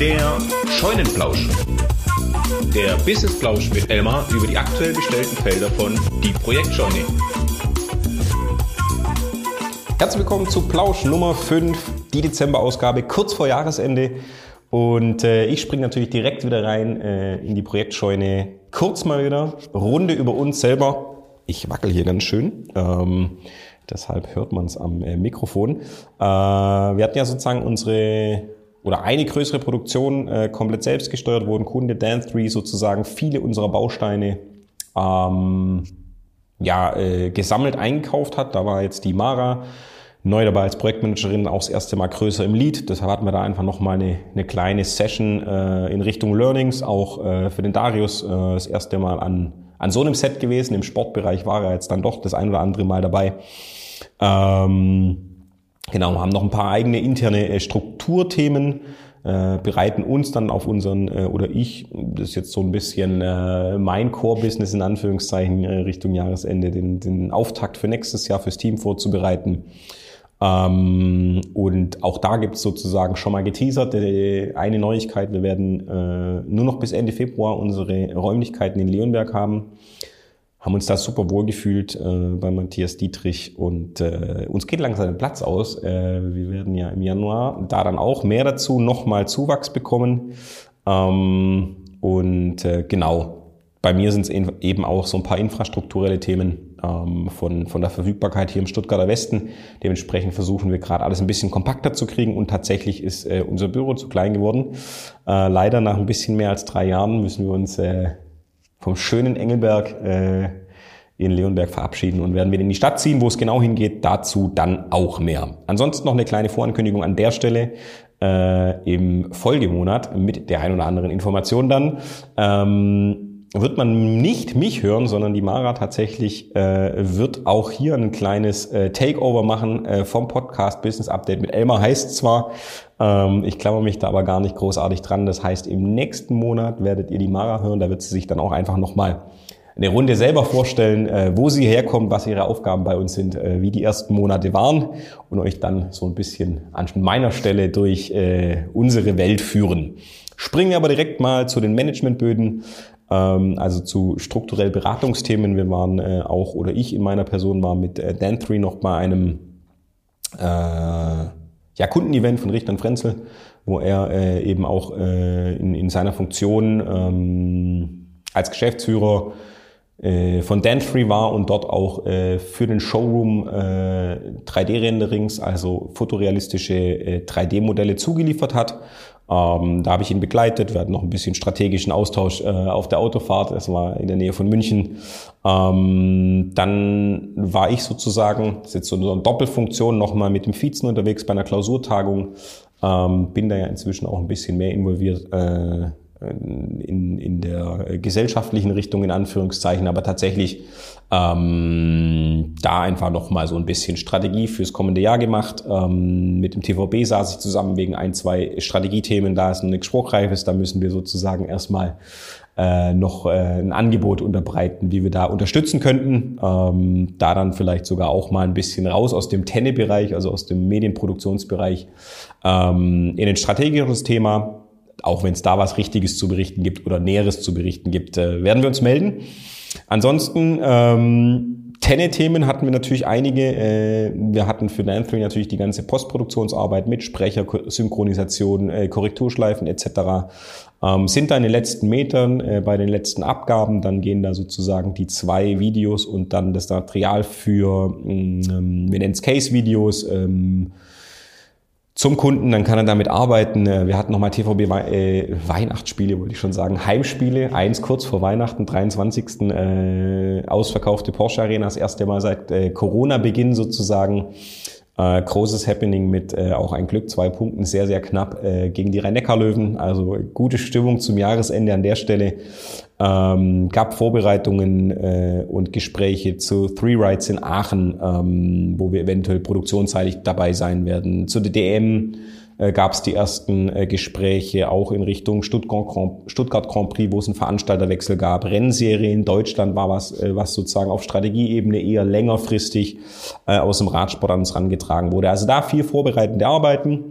Der Scheunenplausch. Der Businessplausch mit Elmar über die aktuell bestellten Felder von Die Projektscheune. Herzlich willkommen zu Plausch Nummer 5, die Dezemberausgabe, kurz vor Jahresende. Und äh, ich springe natürlich direkt wieder rein äh, in die Projektscheune. Kurz mal wieder, Runde über uns selber. Ich wackel hier ganz schön. Ähm, deshalb hört man es am äh, Mikrofon. Äh, wir hatten ja sozusagen unsere oder eine größere Produktion äh, komplett selbst gesteuert, wo ein Kunde Dan3 sozusagen viele unserer Bausteine ähm, ja, äh, gesammelt eingekauft hat. Da war jetzt die Mara neu dabei als Projektmanagerin, auch das erste Mal größer im Lead. Deshalb hatten wir da einfach nochmal eine, eine kleine Session äh, in Richtung Learnings, auch äh, für den Darius äh, das erste Mal an, an so einem Set gewesen. Im Sportbereich war er jetzt dann doch das ein oder andere Mal dabei. Ähm, Genau, haben noch ein paar eigene interne äh, Strukturthemen, äh, bereiten uns dann auf unseren, äh, oder ich, das ist jetzt so ein bisschen äh, mein Core-Business in Anführungszeichen äh, Richtung Jahresende, den, den Auftakt für nächstes Jahr fürs Team vorzubereiten. Ähm, und auch da gibt es sozusagen schon mal geteasert äh, eine Neuigkeit. Wir werden nur noch bis Ende Februar unsere Räumlichkeiten in Leonberg haben haben uns da super wohl gefühlt äh, bei Matthias Dietrich und äh, uns geht langsam der Platz aus. Äh, wir werden ja im Januar da dann auch mehr dazu nochmal Zuwachs bekommen. Ähm, und äh, genau, bei mir sind es eben auch so ein paar infrastrukturelle Themen ähm, von, von der Verfügbarkeit hier im Stuttgarter Westen. Dementsprechend versuchen wir gerade alles ein bisschen kompakter zu kriegen und tatsächlich ist äh, unser Büro zu klein geworden. Äh, leider nach ein bisschen mehr als drei Jahren müssen wir uns äh, vom schönen Engelberg äh, in Leonberg verabschieden und werden wieder in die Stadt ziehen. Wo es genau hingeht, dazu dann auch mehr. Ansonsten noch eine kleine Vorankündigung an der Stelle äh, im Folgemonat mit der ein oder anderen Information dann. Ähm, wird man nicht mich hören, sondern die Mara tatsächlich äh, wird auch hier ein kleines äh, Takeover machen äh, vom Podcast Business Update mit Elmar heißt zwar, ähm, ich klammer mich da aber gar nicht großartig dran. Das heißt, im nächsten Monat werdet ihr die Mara hören. Da wird sie sich dann auch einfach nochmal eine Runde selber vorstellen, äh, wo sie herkommt, was ihre Aufgaben bei uns sind, äh, wie die ersten Monate waren und euch dann so ein bisschen an meiner Stelle durch äh, unsere Welt führen. Springen wir aber direkt mal zu den Managementböden, also zu strukturell Beratungsthemen. Wir waren äh, auch, oder ich in meiner Person war mit äh, Dan3 noch bei einem äh, ja, Kundenevent von Richtern Frenzel, wo er äh, eben auch äh, in, in seiner Funktion ähm, als Geschäftsführer äh, von Danfree war und dort auch äh, für den Showroom äh, 3D-Renderings, also fotorealistische äh, 3D-Modelle zugeliefert hat. Ähm, da habe ich ihn begleitet. Wir hatten noch ein bisschen strategischen Austausch äh, auf der Autofahrt. Das war in der Nähe von München. Ähm, dann war ich sozusagen, das ist jetzt so eine Doppelfunktion, nochmal mit dem Vizen unterwegs bei einer Klausurtagung. Ähm, bin da ja inzwischen auch ein bisschen mehr involviert. Äh, in, in der gesellschaftlichen Richtung in Anführungszeichen, aber tatsächlich ähm, da einfach nochmal so ein bisschen Strategie fürs kommende Jahr gemacht. Ähm, mit dem TVB saß ich zusammen wegen ein, zwei Strategiethemen, da ist noch nichts Spruchreifes, da müssen wir sozusagen erstmal äh, noch äh, ein Angebot unterbreiten, wie wir da unterstützen könnten. Ähm, da dann vielleicht sogar auch mal ein bisschen raus aus dem Tenne-Bereich, also aus dem Medienproduktionsbereich, ähm, in ein strategisches Thema auch wenn es da was Richtiges zu berichten gibt oder Näheres zu berichten gibt, äh, werden wir uns melden. Ansonsten ähm, Tenne-Themen hatten wir natürlich einige. Äh, wir hatten für Nanthry natürlich die ganze Postproduktionsarbeit mit Sprecher, Synchronisation, äh, Korrekturschleifen etc. Ähm, sind da in den letzten Metern, äh, bei den letzten Abgaben, dann gehen da sozusagen die zwei Videos und dann das Material für, ähm, wir nennen es Case-Videos, ähm, zum Kunden, dann kann er damit arbeiten. Äh, wir hatten nochmal TVB äh, Weihnachtsspiele, wollte ich schon sagen, Heimspiele, eins kurz vor Weihnachten, 23. Äh, ausverkaufte Porsche Arena, das erste Mal seit äh, Corona-Beginn sozusagen. Äh, großes Happening mit äh, auch ein Glück, zwei Punkten, sehr, sehr knapp äh, gegen die Rhein-Neckar-Löwen. Also gute Stimmung zum Jahresende an der Stelle. Ähm, gab Vorbereitungen äh, und Gespräche zu Three Rides in Aachen, ähm, wo wir eventuell produktionsseitig dabei sein werden. Zu der DM äh, gab es die ersten äh, Gespräche auch in Richtung Stuttgart Grand, Prix, wo es einen Veranstalterwechsel gab. Rennserie in Deutschland war was, äh, was sozusagen auf Strategieebene eher längerfristig äh, aus dem Radsport an uns rangetragen wurde. Also da viel vorbereitende Arbeiten.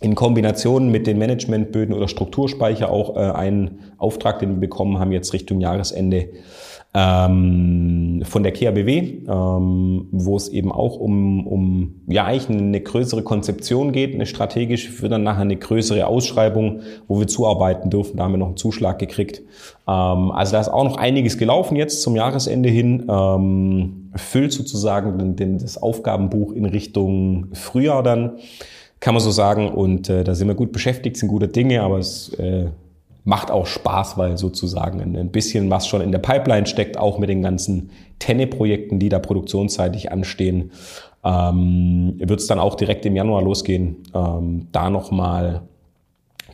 In Kombination mit den Managementböden oder Strukturspeicher auch äh, einen Auftrag, den wir bekommen haben, jetzt Richtung Jahresende ähm, von der KABW, ähm, wo es eben auch um, um ja eigentlich eine größere Konzeption geht, eine strategische, für dann nachher eine größere Ausschreibung, wo wir zuarbeiten dürfen. Da haben wir noch einen Zuschlag gekriegt. Ähm, also da ist auch noch einiges gelaufen jetzt zum Jahresende hin. Ähm, füllt sozusagen den, den, das Aufgabenbuch in Richtung Frühjahr dann kann man so sagen. Und äh, da sind wir gut beschäftigt, sind gute Dinge, aber es äh, macht auch Spaß, weil sozusagen ein bisschen was schon in der Pipeline steckt, auch mit den ganzen Tenne-Projekten, die da produktionsseitig anstehen. Ähm, Wird es dann auch direkt im Januar losgehen, ähm, da nochmal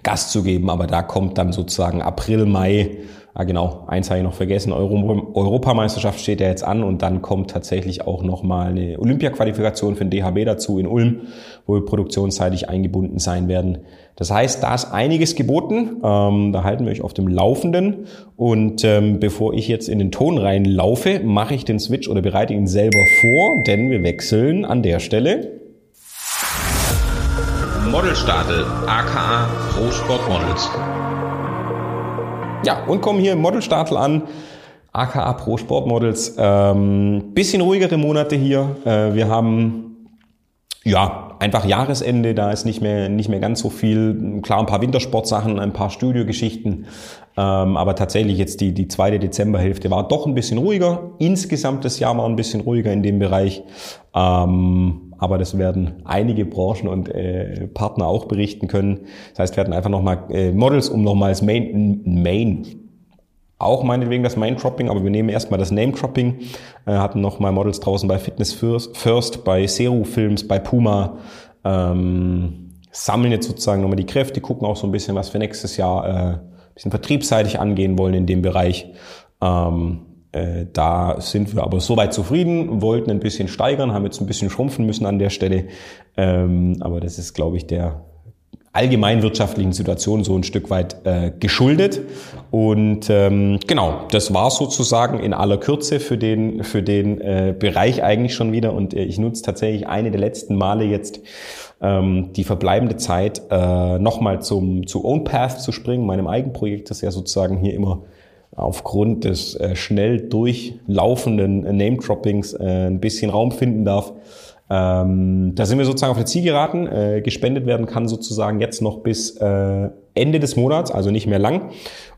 Gas zu geben, aber da kommt dann sozusagen April, Mai Ah, genau, eins habe ich noch vergessen. Euro Europameisterschaft steht ja jetzt an und dann kommt tatsächlich auch nochmal eine Olympia-Qualifikation für den DHB dazu in Ulm, wo wir produktionsseitig eingebunden sein werden. Das heißt, da ist einiges geboten. Ähm, da halten wir euch auf dem Laufenden. Und ähm, bevor ich jetzt in den Ton reinlaufe, mache ich den Switch oder bereite ihn selber vor, denn wir wechseln an der Stelle Modelstadel, aka Pro Sport Models. Ja, und kommen hier im Modelstadel an, aka Pro Sport Models. Ähm, bisschen ruhigere Monate hier. Äh, wir haben ja einfach Jahresende, da ist nicht mehr nicht mehr ganz so viel. Klar, ein paar Wintersportsachen, ein paar Studiogeschichten, ähm, aber tatsächlich jetzt die die zweite Dezemberhälfte war doch ein bisschen ruhiger. Insgesamt das Jahr war ein bisschen ruhiger in dem Bereich. Ähm, aber das werden einige Branchen und äh, Partner auch berichten können. Das heißt, wir hatten einfach nochmal äh, Models, um nochmal das Main, Main, auch meinetwegen das Main-Dropping, aber wir nehmen erstmal das Name-Dropping, äh, hatten nochmal Models draußen bei Fitness First, First bei Seru Films, bei Puma, ähm, sammeln jetzt sozusagen nochmal die Kräfte, gucken auch so ein bisschen, was wir nächstes Jahr äh, bisschen vertriebsseitig angehen wollen in dem Bereich. Ähm, äh, da sind wir aber soweit zufrieden, wollten ein bisschen steigern, haben jetzt ein bisschen schrumpfen müssen an der Stelle. Ähm, aber das ist, glaube ich, der allgemeinwirtschaftlichen Situation so ein Stück weit äh, geschuldet. Und ähm, genau, das war sozusagen in aller Kürze für den, für den äh, Bereich eigentlich schon wieder. Und äh, ich nutze tatsächlich eine der letzten Male jetzt ähm, die verbleibende Zeit äh, nochmal zum zu OwnPath zu springen, meinem Eigenprojekt, das ja sozusagen hier immer aufgrund des äh, schnell durchlaufenden Name-Droppings äh, ein bisschen Raum finden darf. Ähm, da sind wir sozusagen auf der Ziel geraten. Äh, gespendet werden kann sozusagen jetzt noch bis äh, Ende des Monats, also nicht mehr lang.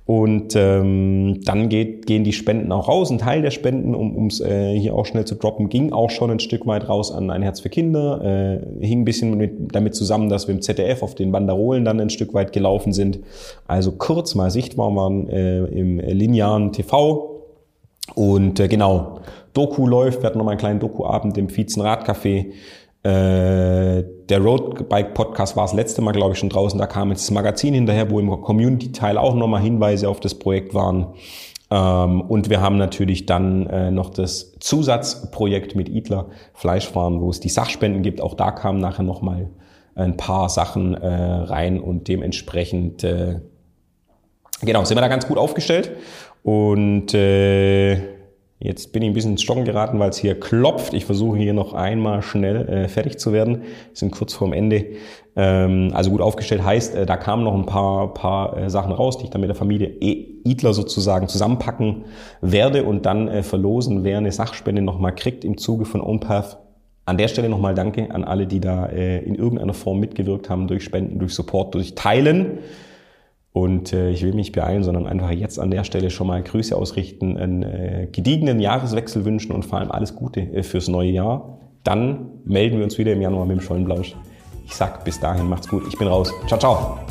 Und ähm, dann geht, gehen die Spenden auch raus. Ein Teil der Spenden, um es äh, hier auch schnell zu droppen, ging auch schon ein Stück weit raus an ein Herz für Kinder. Äh, hing ein bisschen mit, damit zusammen, dass wir im ZDF auf den Banderolen dann ein Stück weit gelaufen sind. Also kurz mal sichtbar waren äh, im linearen TV. Und äh, genau, Doku läuft. Wir hatten nochmal einen kleinen Doku-Abend im Viezen Radcafé. Äh, der Roadbike Podcast war das letzte Mal, glaube ich, schon draußen. Da kam jetzt das Magazin hinterher, wo im Community-Teil auch nochmal Hinweise auf das Projekt waren. Ähm, und wir haben natürlich dann äh, noch das Zusatzprojekt mit Idler Fleischfahren, wo es die Sachspenden gibt. Auch da kamen nachher nochmal ein paar Sachen äh, rein und dementsprechend, äh, genau, sind wir da ganz gut aufgestellt. Und äh, Jetzt bin ich ein bisschen ins Stocken geraten, weil es hier klopft. Ich versuche hier noch einmal schnell äh, fertig zu werden. Wir sind kurz vorm Ende. Ähm, also gut aufgestellt heißt, äh, da kamen noch ein paar, paar äh, Sachen raus, die ich dann mit der Familie e Idler sozusagen zusammenpacken werde und dann äh, verlosen, wer eine Sachspende nochmal kriegt im Zuge von OnPath. An der Stelle nochmal Danke an alle, die da äh, in irgendeiner Form mitgewirkt haben, durch Spenden, durch Support, durch Teilen. Und äh, ich will mich beeilen, sondern einfach jetzt an der Stelle schon mal Grüße ausrichten, einen äh, gediegenen Jahreswechsel wünschen und vor allem alles Gute äh, fürs neue Jahr. Dann melden wir uns wieder im Januar mit dem Schollenblausch. Ich sag bis dahin, macht's gut. Ich bin raus. Ciao, ciao.